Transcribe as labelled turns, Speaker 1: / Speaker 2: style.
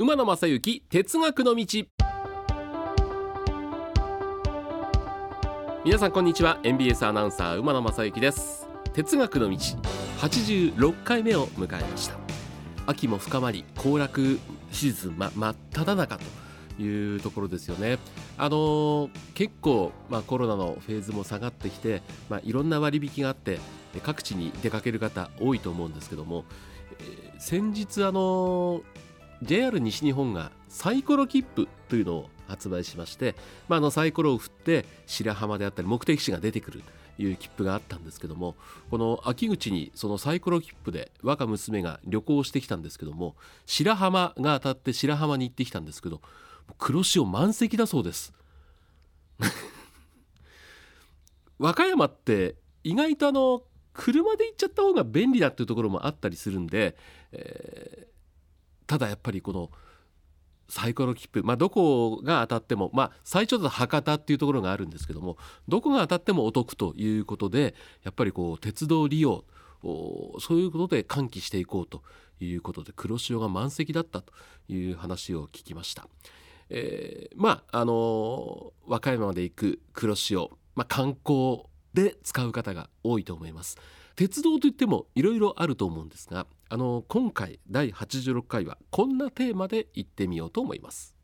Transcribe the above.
Speaker 1: 馬野正幸哲学の道。皆さんこんにちは。NBS アナウンサー馬野正幸です。哲学の道。86回目を迎えました。秋も深まり行楽シーズンま真っ只中というところですよね。あのー、結構、まあ、コロナのフェーズも下がってきて、まあ、いろんな割引があって各地に出かける方多いと思うんですけども、えー、先日あのー JR 西日本がサイコロ切符というのを発売しまして、まあ、あのサイコロを振って白浜であったり目的地が出てくるという切符があったんですけどもこの秋口にそのサイコロ切符で我が娘が旅行してきたんですけども白浜が当たって白浜に行ってきたんですけど黒潮満席だそうです。和歌山って意外とあの車で行っちゃった方が便利だっていうところもあったりするんで、えーただやっぱりこのサイコロ切符、まあ、どこが当たっても、まあ、最長だと博多っていうところがあるんですけどもどこが当たってもお得ということでやっぱりこう鉄道利用そういうことで喚起していこうということで黒潮が満席だったという話を聞きました。えー、まああの和歌山まで行く黒潮、まあ、観光で使う方が多いと思います。鉄道といってもいろいろあると思うんですがあの今回第86回はこんなテーマでいってみようと思います。